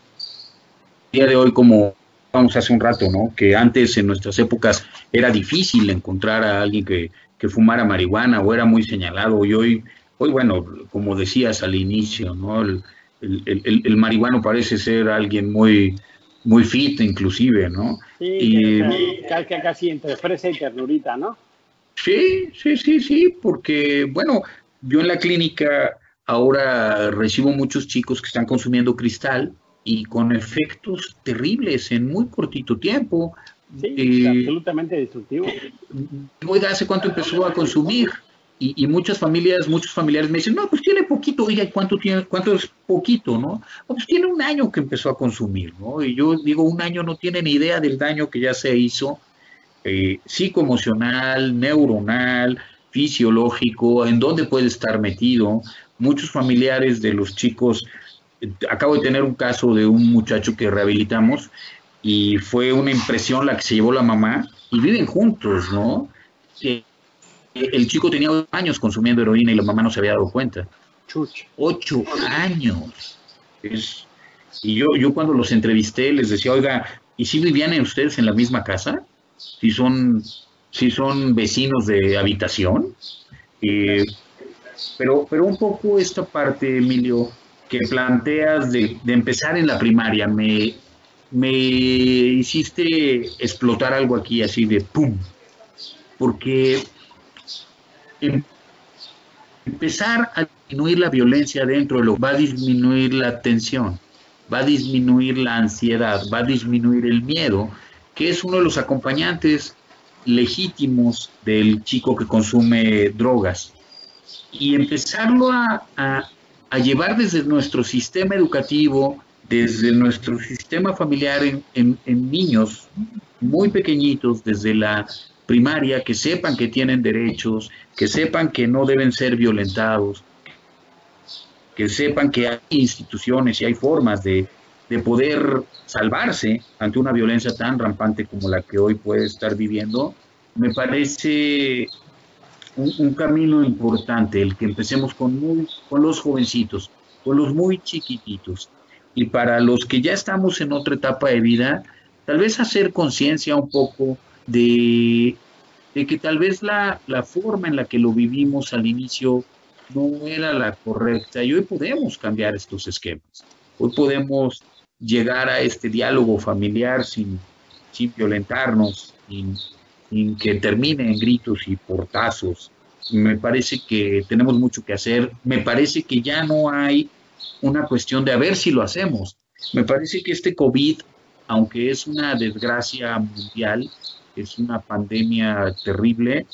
día de hoy como vamos hace un rato, ¿no? Que antes en nuestras épocas era difícil encontrar a alguien que, que fumara marihuana o era muy señalado y hoy, hoy bueno, como decías al inicio, ¿no? El, el, el, el marihuano parece ser alguien muy, muy fit inclusive, ¿no? Sí, y, casi, casi entre fresa y ternurita, ¿no? Sí, sí, sí, sí, porque, bueno, yo en la clínica ahora recibo muchos chicos que están consumiendo cristal y con efectos terribles en muy cortito tiempo. Sí, eh, absolutamente destructivo. ¿Hace cuánto empezó a consumir? Y, y, muchas familias, muchos familiares me dicen, no, pues tiene poquito, oiga, ¿cuánto, tiene, ¿cuánto es poquito, no? Pues tiene un año que empezó a consumir, ¿no? Y yo digo, un año no tiene ni idea del daño que ya se hizo eh, psicoemocional, neuronal, fisiológico, en dónde puede estar metido. Muchos familiares de los chicos, eh, acabo de tener un caso de un muchacho que rehabilitamos y fue una impresión la que se llevó la mamá y viven juntos, ¿no? Eh, el chico tenía ocho años consumiendo heroína y la mamá no se había dado cuenta. Chuch. Ocho años. Es, y yo, yo cuando los entrevisté les decía, oiga, ¿y si vivían ustedes en la misma casa? Si son, si son vecinos de habitación. Eh, pero, pero un poco esta parte, Emilio, que planteas de, de empezar en la primaria, me, me hiciste explotar algo aquí así de pum. Porque empezar a disminuir la violencia dentro de lo va a disminuir la tensión, va a disminuir la ansiedad, va a disminuir el miedo, que es uno de los acompañantes legítimos del chico que consume drogas. Y empezarlo a, a, llevar desde nuestro sistema educativo, desde nuestro sistema familiar en, en, en niños muy pequeñitos, desde la primaria, que sepan que tienen derechos, que sepan que no deben ser violentados, que sepan que hay instituciones y hay formas de, de poder salvarse ante una violencia tan rampante como la que hoy puede estar viviendo, me parece un, camino importante el que empecemos con, con los jovencitos, con los muy chiquititos. Y para los que ya estamos en otra etapa de vida, tal vez hacer conciencia un poco de, que tal vez la, la, forma en la que lo vivimos al inicio no era la correcta y hoy podemos cambiar estos esquemas. Hoy podemos llegar a este diálogo familiar sin, sin violentarnos, sin, sin que termine en gritos y portazos. Me parece que tenemos mucho que hacer. Me parece que ya no hay una cuestión de a ver si lo hacemos. Me parece que este COVID, aunque es una desgracia mundial, es una pandemia terrible,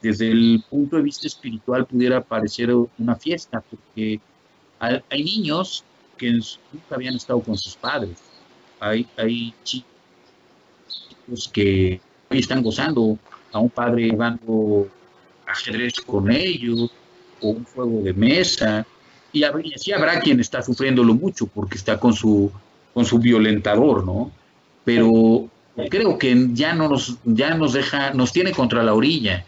desde el punto de vista espiritual pudiera parecer una fiesta, porque hay, niños que nunca habían estado con sus padres, hay, hay chicos que hoy están gozando a un padre jugando ajedrez con ellos, o un juego de mesa, y así habrá quien está sufriéndolo mucho porque está con su, con su violentador, ¿no? Pero creo que ya no nos, ya nos deja, nos tiene contra la orilla,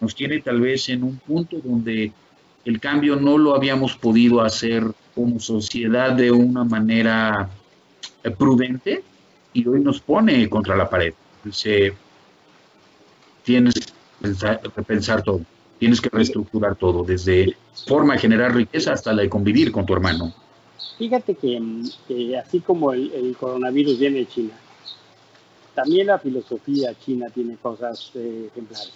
nos tiene tal vez en un punto donde el cambio no lo habíamos podido hacer como sociedad de una manera eh, prudente y hoy nos pone contra la pared. Dice, tienes que pensar, pensar todo, tienes que reestructurar todo, desde forma de generar riqueza hasta la de convivir con tu hermano. Fíjate que, que así como el, el coronavirus viene de China, también la filosofía china tiene cosas eh, ejemplares.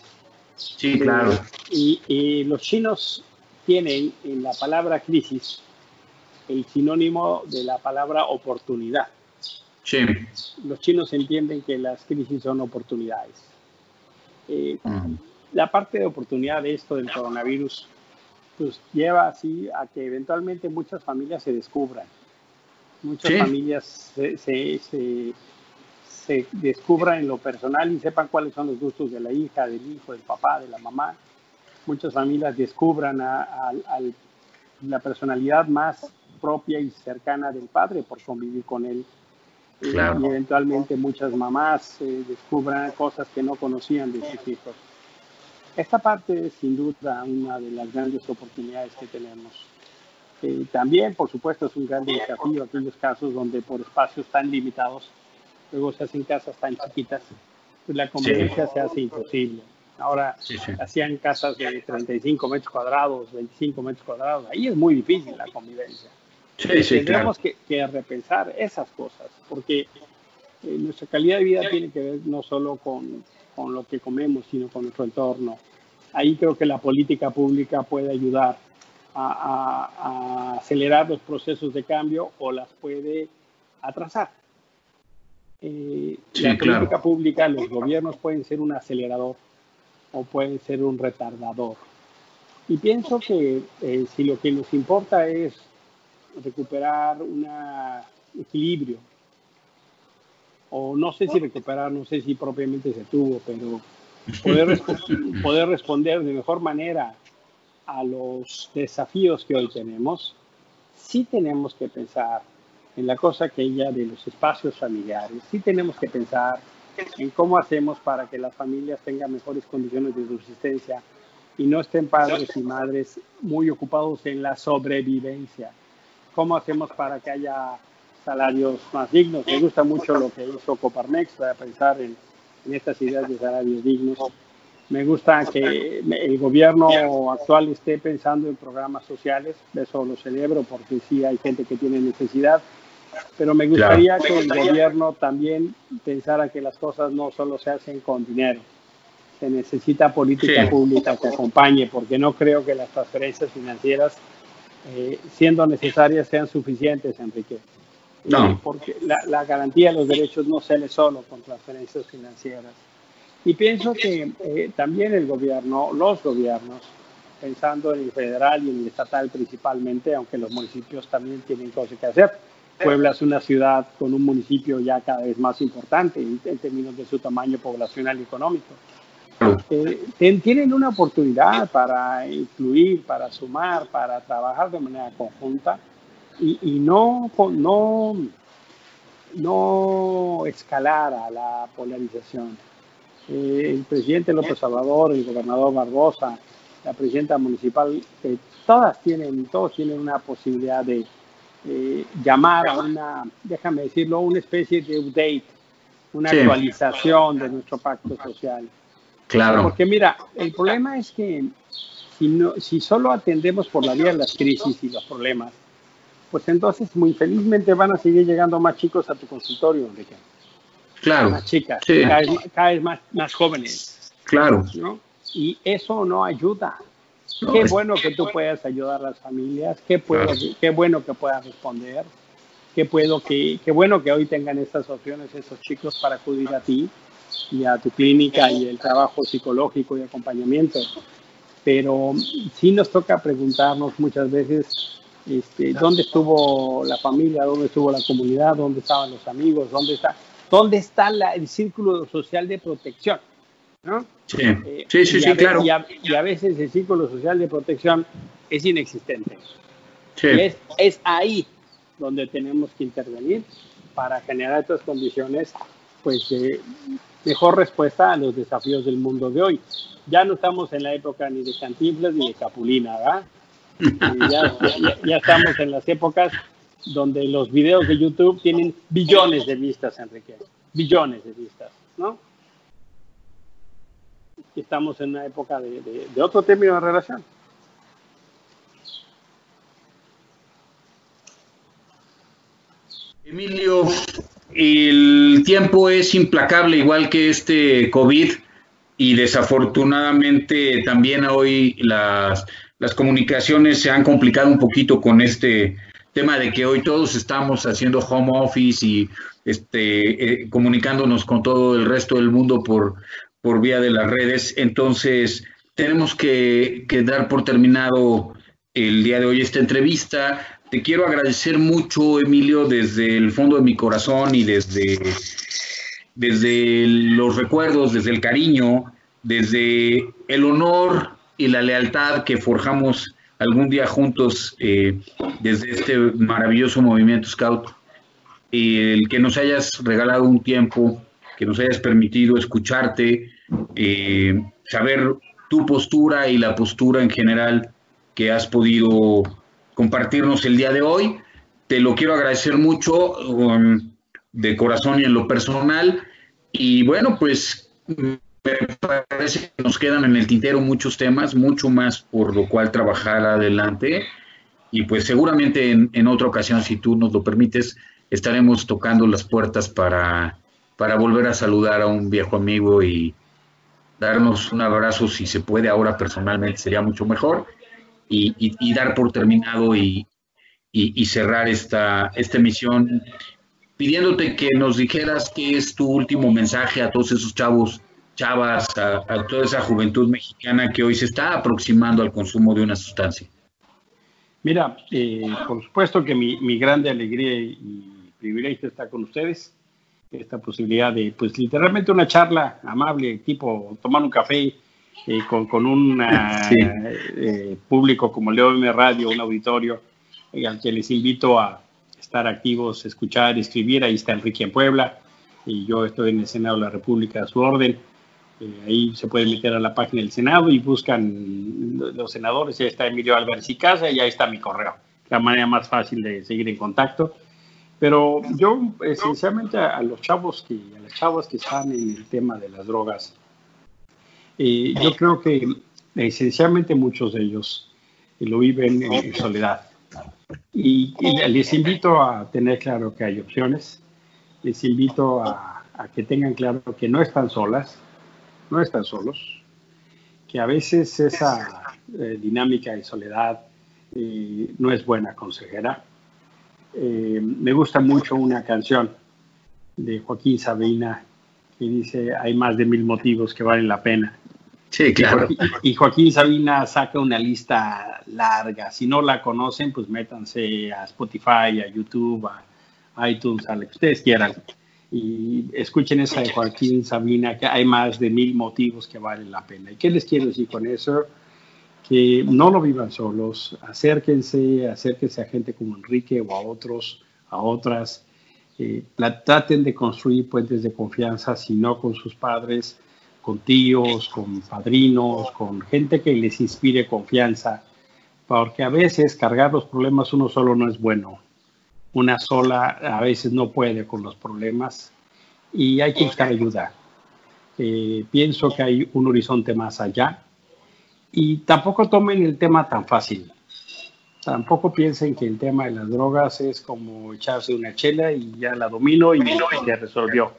Sí, claro. Y, y, los chinos tienen en la palabra crisis el sinónimo de la palabra oportunidad. Sí. Los chinos entienden que las crisis son oportunidades. Eh, la parte de oportunidad de esto del coronavirus pues lleva así a que eventualmente muchas familias se descubran. Muchas familias se, se, se, descubran en lo personal y sepan cuáles son los gustos de la hija, del hijo, del papá, de la mamá. Muchas familias descubran a, la personalidad más propia y cercana del padre por convivir con él. Y eventualmente muchas mamás eh, descubran cosas que no conocían de sus hijos. Esta parte es sin duda una de las grandes oportunidades que tenemos. Eh, también, por supuesto, es un gran desafío aquellos casos donde por espacios tan limitados, luego se hacen casas tan chiquitas, pues la convivencia se hace imposible. Ahora hacían casas de 35 metros cuadrados, 25 metros cuadrados, ahí es muy difícil la convivencia. Tendremos que, que, repensar esas cosas, porque eh, nuestra calidad de vida tiene que ver no solo con, con lo que comemos, sino con nuestro entorno. Ahí creo que la política pública puede ayudar a, acelerar los procesos de cambio o las puede atrasar. Eh, la política pública, los gobiernos pueden ser un acelerador o pueden ser un retardador. Y pienso que eh, si lo que nos importa es recuperar un equilibrio o no sé si recuperar, no sé si propiamente se tuvo, pero poder, <laughs> poder responder de mejor manera a los desafíos que hoy tenemos, sí tenemos que pensar en la cosa que ella de los espacios familiares, sí tenemos que pensar en cómo hacemos para que las familias tengan mejores condiciones de subsistencia y no estén padres y madres muy ocupados en la sobrevivencia. ¿Cómo hacemos para que haya salarios más dignos. Me gusta mucho lo que hizo Coparmex para pensar en, estas ideas de salarios dignos. Me gusta que el gobierno actual esté pensando en programas sociales, eso lo celebro porque sí hay gente que tiene necesidad, pero me gustaría que el gobierno también pensara que las cosas no solo se hacen con dinero, se necesita política pública que acompañe, porque no creo que las transferencias financieras, eh, siendo necesarias, sean suficientes, Enrique. No. Porque la, garantía de los derechos no sale solo con transferencias financieras. Y pienso que eh, también el gobierno, los gobiernos, pensando en el federal y en el estatal principalmente, aunque los municipios también tienen cosas que hacer. Puebla es una ciudad con un municipio ya cada vez más importante en, términos de su tamaño poblacional y económico. Eh, tienen una oportunidad para incluir, para sumar, para trabajar de manera conjunta y, no, no, no escalar a la polarización. Eh, el presidente López Salvador, el gobernador Barbosa, la presidenta municipal, eh, todas tienen, todos tienen una posibilidad de eh, llamar a una, déjame decirlo, una especie de update, una actualización de nuestro pacto social. Claro. Porque mira, el problema es que si, no, si solo atendemos por la vía de las crisis y los problemas, pues entonces muy felizmente van a seguir llegando más chicos a tu consultorio, Enrique. Claro. Más chicas, cada, vez, más, más jóvenes. Claro. Y eso no ayuda. Qué bueno que tú puedas ayudar a las familias, qué, puedo, qué bueno que puedas responder, qué, puedo, qué, qué bueno que hoy tengan estas opciones esos chicos para acudir a ti y a tu clínica y el trabajo psicológico y acompañamiento. Pero sí nos toca preguntarnos muchas veces este, dónde estuvo la familia, dónde estuvo la comunidad, dónde estaban los amigos, dónde está, dónde está el círculo social de protección. ¿No? Sí, eh, sí, sí, claro. Y a, veces el círculo social de protección es inexistente. Es, es ahí donde tenemos que intervenir para generar estas condiciones pues de mejor respuesta a los desafíos del mundo de hoy. Ya no estamos en la época ni de Cantinflas ni de Capulina, ¿verdad? <laughs> ya, estamos en las épocas donde los videos de YouTube tienen billones de vistas, Enrique. Billones de vistas, ¿no? Estamos en una época de, otro término de relación. Emilio, el tiempo es implacable, igual que este COVID, y desafortunadamente también hoy las las comunicaciones se han complicado un poquito con este, tema de que hoy todos estamos haciendo home office y este, eh, comunicándonos con todo el resto del mundo por, por vía de las redes. Entonces, tenemos que, dar por terminado el día de hoy esta entrevista. Te quiero agradecer mucho, Emilio, desde el fondo de mi corazón y desde, desde los recuerdos, desde el cariño, desde el honor y la lealtad que forjamos algún día juntos eh, desde este maravilloso movimiento Scout. El que nos hayas regalado un tiempo, que nos hayas permitido escucharte, eh, saber tu postura y la postura en general que has podido compartirnos el día de hoy. Te lo quiero agradecer mucho um, de corazón y en lo personal. Y bueno, pues me parece que nos quedan en el tintero muchos temas, mucho más por lo cual trabajar adelante. Y pues seguramente en, otra ocasión, si tú nos lo permites, estaremos tocando las puertas para, para volver a saludar a un viejo amigo y darnos un abrazo, si se puede ahora personalmente, sería mucho mejor. Y, dar por terminado y, cerrar esta, esta emisión pidiéndote que nos dijeras qué es tu último mensaje a todos esos chavos chavas, a, toda esa juventud mexicana que hoy se está aproximando al consumo de una sustancia? Mira, eh, por supuesto que mi, mi, grande alegría y privilegio está con ustedes. Esta posibilidad de, pues literalmente una charla amable, tipo tomar un café eh, con, con, un <laughs> eh, público como Leo Radio, un auditorio al que les invito a estar activos, escuchar, escribir. Ahí está Enrique en Puebla y yo estoy en el Senado de la República a su orden eh, ahí se pueden meter a la página del Senado y buscan los senadores, ya está Emilio Álvarez y Casa y ahí está mi correo. La manera más fácil de seguir en contacto. Pero yo esencialmente a, los chavos que, a las chavas que están en el tema de las drogas, eh, yo creo que esencialmente muchos de ellos lo viven en, soledad. Y, les invito a tener claro que hay opciones, les invito a, a que tengan claro que no están solas, no están solos, que a veces esa eh, dinámica de soledad eh, no es buena consejera. Eh, me gusta mucho una canción de Joaquín Sabina que dice, hay más de mil motivos que valen la pena. Sí, claro. Y Joaquín Sabina saca una lista larga. Si no la conocen, pues métanse a Spotify, a YouTube, a iTunes, a lo que ustedes quieran y escuchen esa de Joaquín Sabina, que hay más de mil motivos que valen la pena. ¿Y qué les quiero decir con eso? No lo vivan solos, acérquense, acérquense a gente como Enrique o a otros, a otras. Eh, traten de construir puentes de confianza, si no con sus padres, con tíos, con padrinos, con gente que les inspire confianza, porque a veces cargar los problemas uno solo no es bueno una sola a veces no puede con los problemas y hay que buscar ayuda. Eh, pienso que hay un horizonte más allá y tampoco tomen el tema tan fácil. Tampoco piensen que el tema de las drogas es como echarse una chela y ya la domino y se resolvió.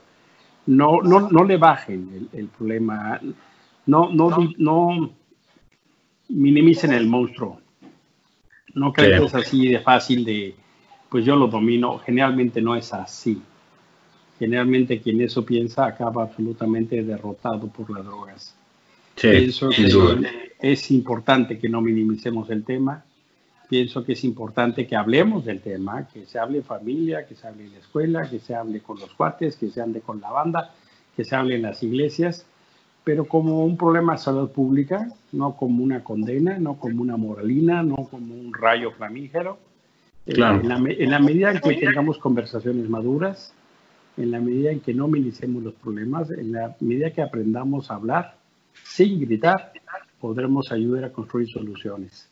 No, no, no le bajen el, problema. No, no, no minimicen el monstruo. No crean que es así de fácil de, pues yo lo domino. Generalmente no es así. Generalmente quien eso piensa acaba absolutamente derrotado por las drogas. Pienso que es importante que no minimicemos el tema. Pienso que es importante que hablemos del tema, que se hable en familia, que se hable en la escuela, que se hable con los cuates, que se hable con la banda, que se hable en las iglesias, pero como un problema de salud pública, no como una condena, no como una moralina, no como un rayo flamígero, en, la, medida en que tengamos conversaciones maduras, en la medida en que no minimicemos los problemas, en la medida que aprendamos a hablar sin gritar, podremos ayudar a construir soluciones.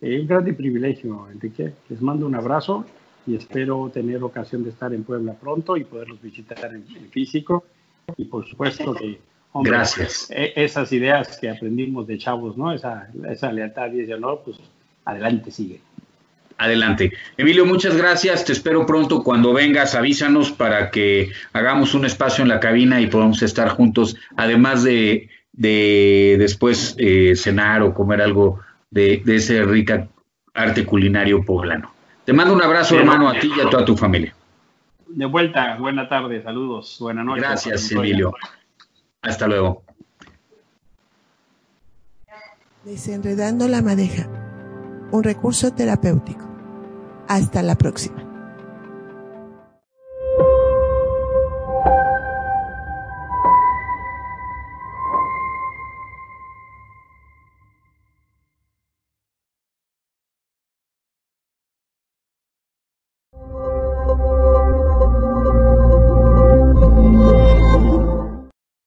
Es un gran privilegio, Enrique. Les mando un abrazo y espero tener ocasión de estar en Puebla pronto y poderlos visitar en, físico. Y por supuesto que, Gracias. E, esas ideas que aprendimos de chavos, ¿no? Esa, esa lealtad y ese honor, pues adelante sigue adelante. Emilio, muchas gracias. Te espero pronto. Cuando vengas, avísanos para que hagamos un espacio en la cabina y podamos estar juntos, además de, después eh, cenar o comer algo de, ese rica arte culinario poblano. Te mando un abrazo, hermano, a ti y a toda tu familia. De vuelta, buena tarde, saludos, buena noche. Gracias, Emilio. Hasta luego. Desenredando la madeja, un recurso terapéutico. Hasta la próxima.